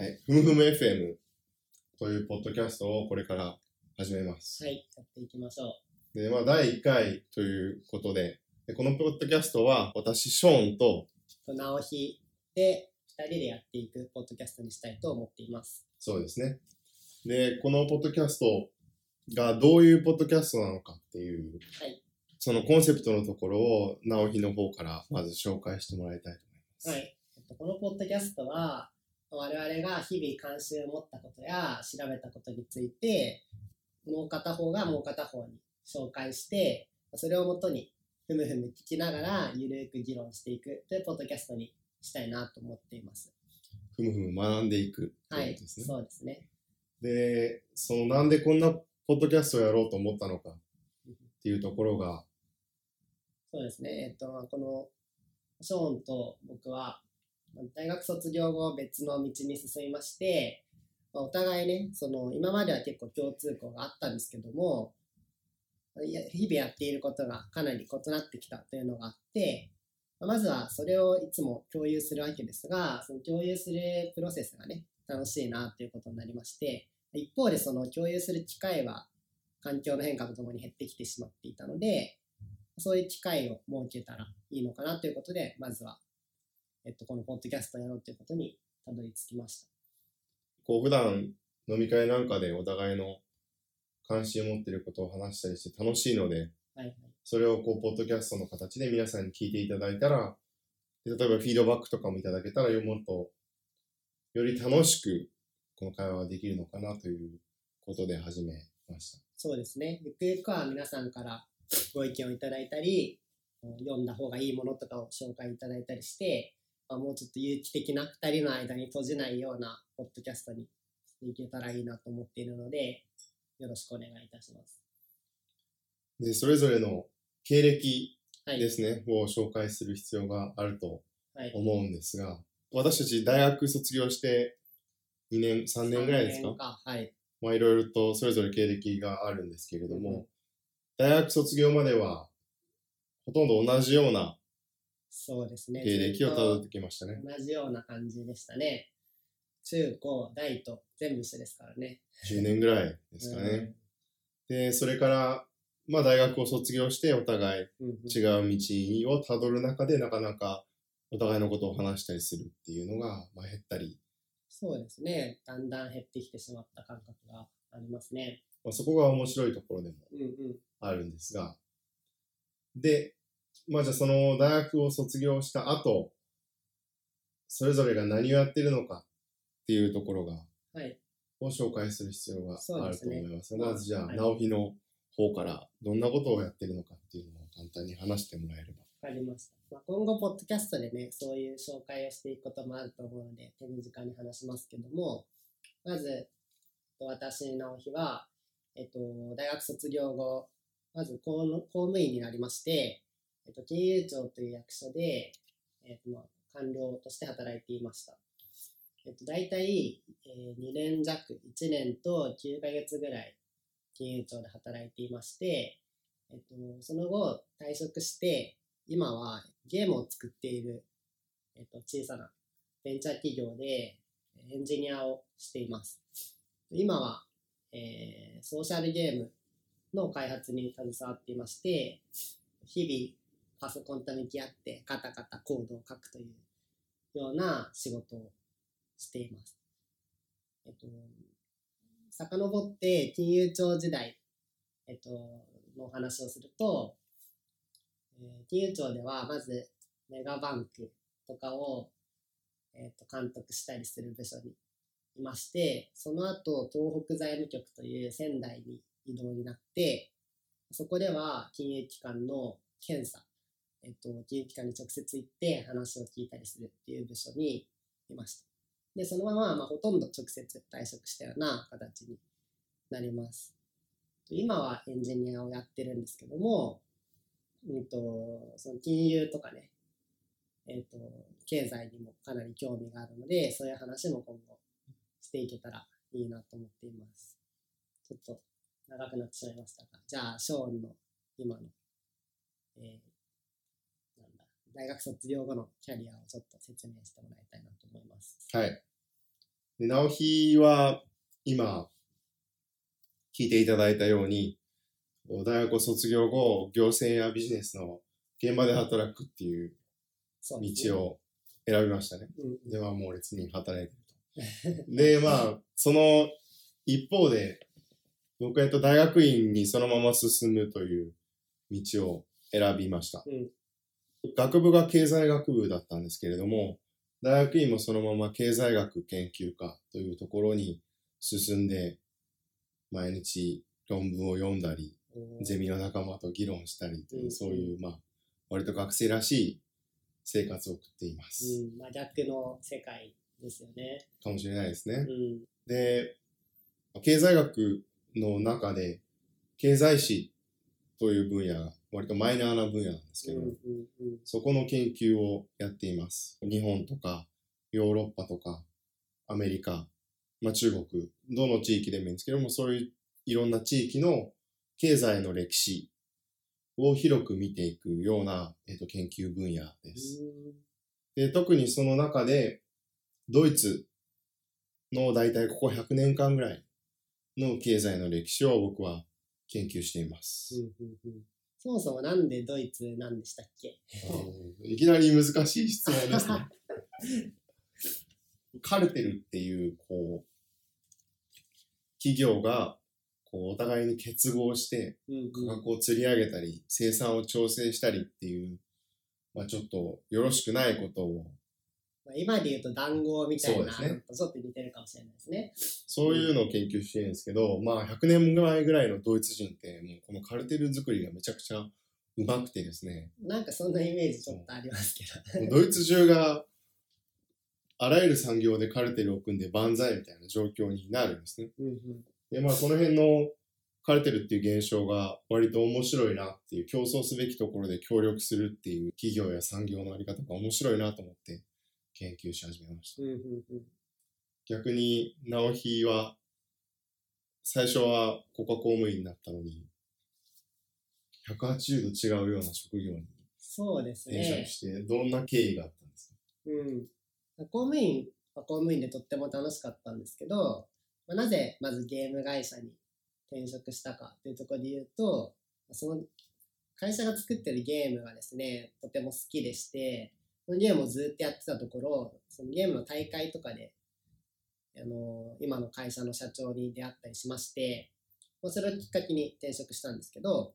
はい。ふむふむ FM というポッドキャストをこれから始めます。はい、やっていきましょで、まあ、第1回ということで、でこのポッドキャストは私、ショーンと、う。直ひで、二人でやっていくポッドキャストにしたいと思っています。そうですね。で、このポッドキャストがどういうポッドキャストなのかっていう、はいそのコンセプトのところを直ひの方からまず紹介してもらいたいと思います。はい。えっと、このポッドキャストは、我々が日々関心を持ったことや調べたことについて、もう片方がもう片方に紹介して、それをもとにふむふむ聞きながらゆるく議論していくというポッドキャストにしたいなと思っています。ふむふむ学んでいくとはいいうことですね。そうですね。で、そのなんでこんなポッドキャストをやろうと思ったのかっていうところが、そうですね。えっと、この、ショーンと僕は、まあ大学卒業後別の道に進みまして、まあお互いね、その、今までは結構共通項があったんですけども、日々やっていることがかなり異なってきたというのがあって、まあまずはそれをいつも共有するわけですが、その共有するプロセスがね、楽しいなということになりまして、一方でその共有する機会は環境の変化とともに減ってきてしまっていたので、そういう機会を設けたらいいのかなということで、まずは、えっと、このポッドキャストをやろうということにたどり着きました。こう普段飲み会なんかでお互いの関心を持っていることを話したりして楽しいので、はいはい。それをこう、ポッドキャストの形で皆さんに聞いていただいたら、で例えばフィードバックとかもいただけたら、よもっと、より楽しく、この会話ができるのかなということで始めました。そうですね。ゆくゆくは皆さんからご意見をいただいたり、読んだ方がいいものとかを紹介いただいたりして、まあ、もうちょっと有機的な2人の間に閉じないようなポッドキャストにしていけたらいいなと思っているので、よろしくお願いいたします。で、それぞれの経歴はい。ですね、を紹介する必要があるとはい。思うんですが、私たち大学卒業して2年、3年ぐらいですか？三年はい。まあいろいろとそれぞれ経歴があるんですけれども、大学卒業まではほとんど同じようなそうですね。経歴をたどってきましたね。同じような感じでしたね。中高大と全部一緒ですからね。10年ぐらいですかね。で、それから、まあ大学を卒業してお互いうん。うん違う道をたどる中でなかなかお互いのことを話したりするっていうのが、まあ、減ったり、そうですね。だんだん減ってきてしまった感覚がありますね。まあ、そこが面白いところでもうんうん。あるんですが、で、まあじゃあその大学を卒業した後、それぞれが何をやってるのかっていうところが、はい。を紹介する必要があると思いますが、まずじゃあ、はい直樹の方からどんなことをやってるのかっていうのを簡単に話してもらえれば。わかりました。まあ、今後、ポッドキャストでね、そういう紹介をしていくこともあると思うので、手短に話しますけども、まず、私、直樹は、えっと、大学卒業後、まず公務員になりまして、えっと、金融庁という役所で、えっと、まあ、官僚として働いていました。えっと、大体、えー2年弱、1年と9ヶ月ぐらい、金融庁で働いていまして、えっと、その後、退職して、今はゲームを作っている、えっと、小さなベンチャー企業でエンジニアをしています。今は、えーソーシャルゲームの開発に携わっていまして、日々パソコンと向き合ってカタカタコードを書くというような仕事をしています。えっと、遡って金融庁時代、えっと、のお話をすると、えー金融庁ではまずメガバンクとかを、えー、と監督したりする部署にいまして、その後東北財務局という仙台に移動になって、そこでは金融機関の検査、えっ、と、金融機関に直接行って話を聞いたりするっていう部署にいました。で、そのまま、まあ、ほとんど直接退職したような形になります。今はエンジニアをやってるんですけども、うんと、その金融とかね、えっ、と、経済にもかなり興味があるので、そういう話も今後していけたらいいなと思っています。ちょっと長くなってしまいましたが、じゃあ、ショーンの今の、えー、大学卒業後のキャリアをちょっと説明してもらいたいなと思います。はい。で、直ひは今、聞いていただいたように、大学を卒業後、行政やビジネスの現場で働くっていう道を選びましたね。では猛烈に働いてると。で、まあ、その一方で、僕はえっと大学院にそのまま進むという道を選びました。うん学部が経済学部だったんですけれども、大学院もそのまま経済学研究科というところに進んで、毎日論文を読んだり、うんゼミの仲間と議論したりという、うんそういう、まあ、割と学生らしい生活を送っています。うん、真逆の世界ですよね。かもしれないですねう。ん。で、経済学の中で、経済史という分野が割とマイナーな分野なんですけど、そこの研究をやっています。日本とか、ヨーロッパとか、アメリカ、まあ、中国、どの地域でもいいんですけども、そういういろんな地域の経済の歴史を広く見ていくような、えっと研究分野です。で、特にその中で、ドイツの大体ここ100年間ぐらいの経済の歴史を僕は研究しています。そもそもなんでドイツなんでしたっけ？いきなり難しい質問ですね。カルテルっていう、こう、企業が、こう、お互いに結合して、うん価格を釣り上げたり、生産を調整したりっていう、まあちょっとよろしくないことを、まあ、今で言うと談合みたいなねちょっと似てるかもしれないですね。そういうのを研究してるんですけど、まあ100年前ぐらいのドイツ人って、もうこのカルテル作りがめちゃくちゃうまくてですね、なんかそんなイメージちょっとありますけど。ドイツ中があらゆる産業でカルテルを組んで万歳みたいな状況になるんですね。うんうんで、まあこの辺のカルテルっていう現象が割と面白いなっていう、競争すべきところで協力するっていう企業や産業のあり方が面白いなと思って研究し始めました。うんうんうん逆に、直ひは、最初は国家公務員になったのに、180度違うような職業にそうです転職ね。して、どんな経緯があったんですか？うん。公務員は公務員でとっても楽しかったんですけど、まあ、なぜまずゲーム会社に転職したかというところで言うと、その会社が作ってるゲームがですね、とても好きでして、そのゲームをずっとやってたところ、そのゲームの大会とかで、あの今の会社の社長に出会ったりしまして、まあ、それをきっかけに転職したんですけど、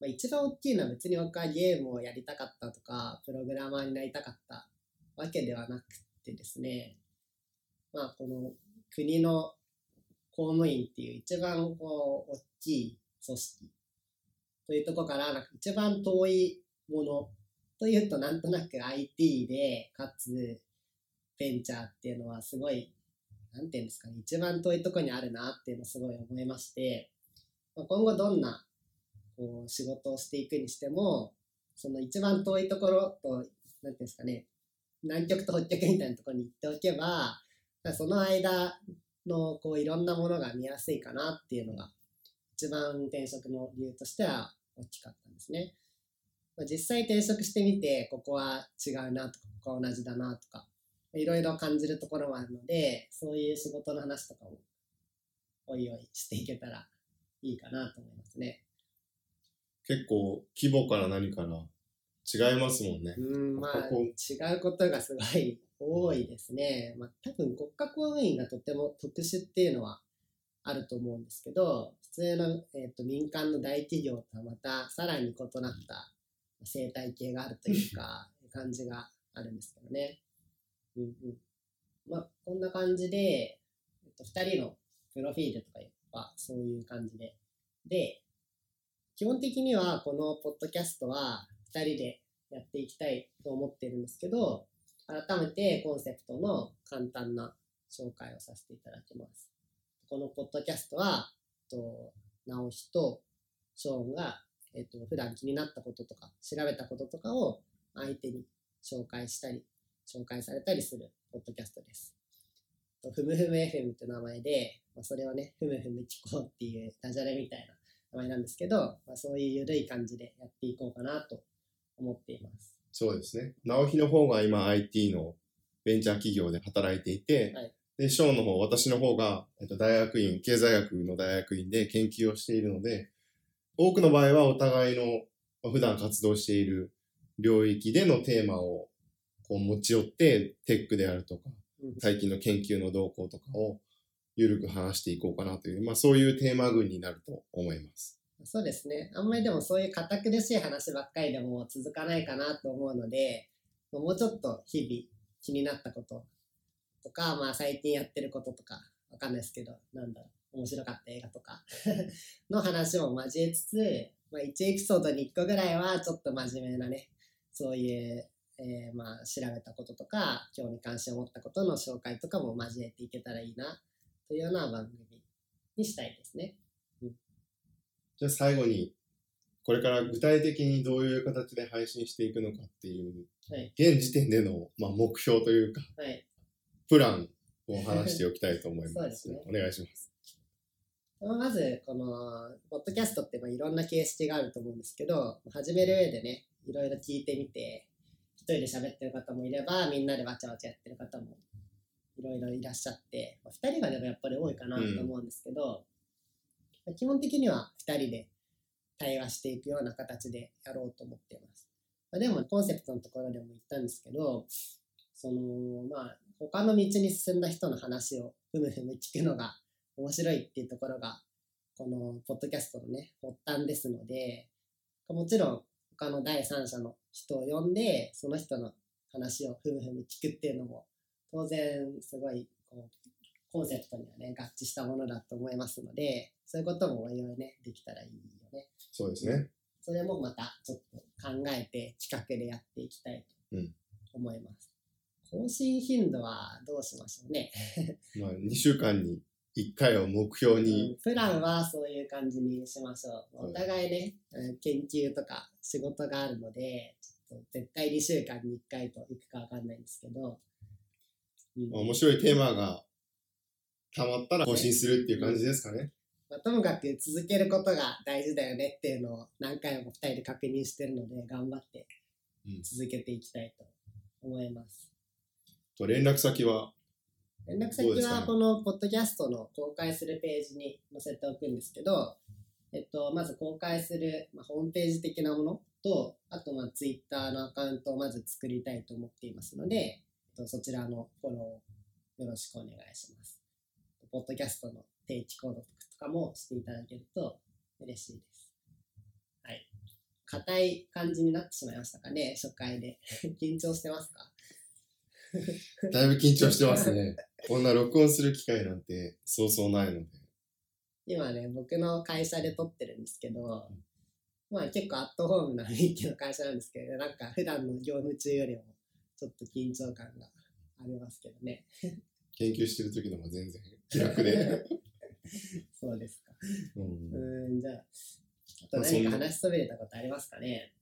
まあ、一番大きいのは別に僕はゲームをやりたかったとか、プログラマーになりたかったわけではなくてですね、まあこの国の公務員っていう一番こう大きい組織というところからなんか一番遠いものというとなんとなく IT でかつベンチャーっていうのはすごいなんていうんですかね一番遠いとこにあるなっていうのをすごい思いまして、今後どんなこう仕事をしていくにしてもその一番遠いところとなんていうんですかね南極と北極みたいなところに行っておけばその間のこういろんなものが見やすいかなっていうのが一番転職の理由としては大きかったんですね。まあ、実際転職してみてここは違うなとかここは同じだなとかいろいろ感じるところもあるのでそういう仕事の話とかもおいおいしていけたらいいかなと思いますね。結構規模から何から違いますもんね。うん、まあ、違うことがすごい多いですね。まあ、多分国家公務員がとても特殊っていうのはあると思うんですけど、普通の、えー、と民間の大企業とはまたさらに異なった生態系があるというか、感じがあるんですけどね。うんうん。まあ、こんな感じで、えっと、2人のプロフィールとかはそういう感じで。で、基本的にはこのポッドキャストは2人でやっていきたいと思ってるんですけど、改めてコンセプトの簡単な紹介をさせていただきます。このポッドキャストは、と、直ひとショーンが、えっと、普段気になったこととか、調べたこととかを相手に紹介したり、紹介されたりするポッドキャストです。とふむふむ FM って名前で、まあ、それをね、ふむふむ聞こうっていうダジャレみたいな名前なんですけど、まあ、そういう緩い感じでやっていこうかなと思っています。そうですね。直ひの方が今 IT のベンチャー企業で働いていて、はいで、ショーンの方、私の方が、えっと、大学院、経済学の大学院で研究をしているので、多くの場合はお互いの、まあ普段活動している領域でのテーマをこう持ち寄って、テックであるとか、うん最近の研究の動向とかをゆるく話していこうかなという、まあそういうテーマ群になると思います。そうですね。あんまりでもそういう堅苦しい話ばっかりでも続かないかなと思うので、もうちょっと日々気になったこととか、まあ最近やってることとか、わかんないですけど、なんだろう、面白かった映画とか の話も交えつつ、まあ1エピソードに1個ぐらいはちょっと真面目なね、そういう、えーまあ調べたこととか、興味関心を持ったことの紹介とかも交えていけたらいいな、というような番組にしたいですね。じゃあ最後に、これから具体的にどういう形で配信していくのかっていう、はい。現時点での、まあ、目標というか、はい。プランを話しておきたいと思います。すねお願いします。まず、この、ポッドキャストってまあいろんな形式があると思うんですけど、始める上でね、いろいろ聞いてみて、一人で喋ってる方もいれば、みんなでわちゃわちゃやってる方もいろいろいらっしゃって、まあ二人がでもやっぱり多いかなと思うんですけど、まあ基本的には二人で対話していくような形でやろうと思っています。まあ、でも、コンセプトのところでも言ったんですけど、その、まあ、他の道に進んだ人の話をふむふむ聞くのが面白いっていうところが、このポッドキャストのね、発端ですので、もちろん他の第三者の人を呼んで、その人の話をふむふむ聞くっていうのも、当然すごいこうコンセプトにはね、合致したものだと思いますので、そういうこともおいおいね、できたらいいよね。そうですね。それもまたちょっと考えて企画でやっていきたいとうん思います。更新頻度はどうしましょうね。まあ、2週間に1回を目標うんに、プランはそういう感じにしましょう。はいお互いね、うん研究とか仕事があるので、ちょっと絶対2週間に1回といくかわかんないんですけど、うん。まあ面白いテーマが溜まったら更新するっていう感じですかね。まあ、ともかく続けることが大事だよねっていうのを何回も2人で確認してるので、頑張ってうん。続けていきたいと思います。と連絡先は、連絡先はこのポッドキャストの公開するページに載せておくんですけど、えっと、まず公開する、まあ、ホームページ的なものと、あと、まあ、ツイッターのアカウントをまず作りたいと思っていますので、えっと、そちらのフォローよろしくお願いします。ポッドキャストの定期購読とかもしていただけると嬉しいです。はい。硬い感じになってしまいましたかね、初回で。緊張してますか？だいぶ緊張してますね。こんな録音する機会なんてそうそうないので。今ね、僕の会社で撮ってるんですけど、まあ結構アットホームな雰囲気の会社なんですけど、なんか普段の業務中よりもちょっと緊張感がありますけどね。研究してる時の方が全然気楽で。そうですか。うんうーん、じゃあ、あとまあそんな何か話しそびれたことありますかね？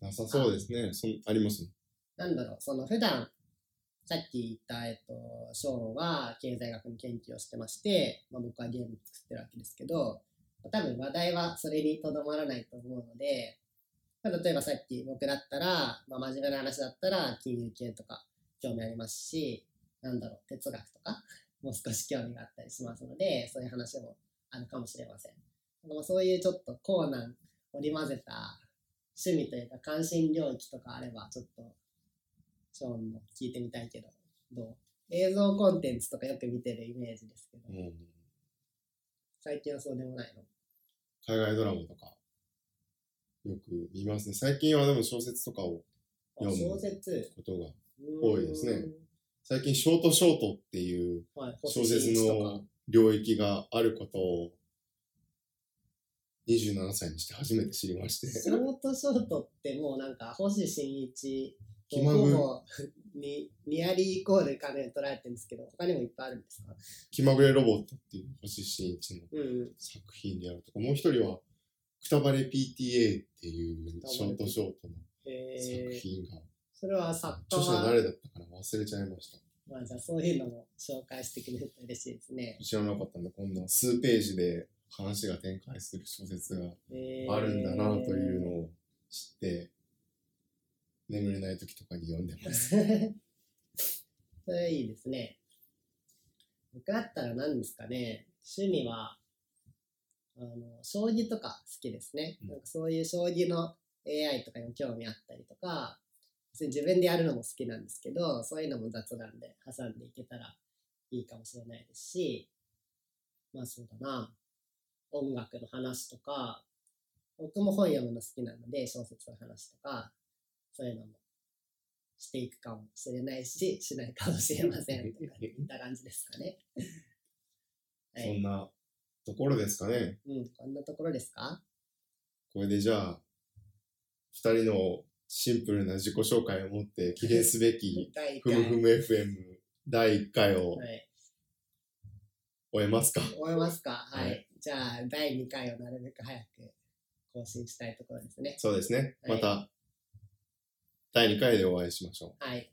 なさそうですね。そんありますなんだろう、その普段、さっき言った、えっと、ショーンは経済学の研究をしてまして、まあ、僕はゲーム作ってるわけですけど、多分話題はそれにとどまらないと思うので、まあ、例えばさっき僕だったら、まあ、真面目な話だったら金融系とか興味ありますし、なんだろう、哲学とかもう少し興味があったりしますので、そういう話もあるかもしれません。まあそういうちょっとコーナー織り交ぜた趣味というか関心領域とかあれば、ちょっとショーンも聞いてみたいけど、どう？映像コンテンツとかよく見てるイメージですけど、うん。最近はそうでもないの？海外ドラマとか、よく見ますね。最近はでも小説とかをあ読むことが、多多いですね。最近ショートショートっていうはい、小説のか領域があることを27歳にして初めて知りまして。ショートショートってもうなんか星新一と気まぐにニアリーイコール金捉えてるんですけど他にもいっぱいあるんですか？気まぐれロボットっていう星新一のうんうん。作品であるとか、もう一人は、くたばれ PTA っていうショートショートのえー、作品が、それは作家著者は誰だったかな忘れちゃいました。まあじゃあそういうのも紹介してくれると嬉しいですね、知らなかったんで、こんな数ページで話が展開する小説がえー。あるんだなというのを知って、眠れない時とかに読んでます。それいいですね。僕だったら何ですかね、趣味は、あの、将棋とか好きですね。うんなんかそういう将棋の AI とかにも興味あったりとか、別に自分でやるのも好きなんですけど、そういうのも雑談で挟んでいけたらいいかもしれないですし、まあそうだな、音楽の話とか、僕も本読むの好きなので、小説の話とか、そういうのもしていくかもしれないし、しないかもしれませんとか、いった感じですかね。はい。そんなところですかね。うん、こんなところですか？これでじゃあ、二人のシンプルな自己紹介をもって記念すべき第1回。ふむふむ FM 第1回をはい。終えますか？終えますか？はい。はいじゃあ、第2回をなるべく早く更新したいところですね。そうですね。はいまた第2回でお会いしましょう。はい。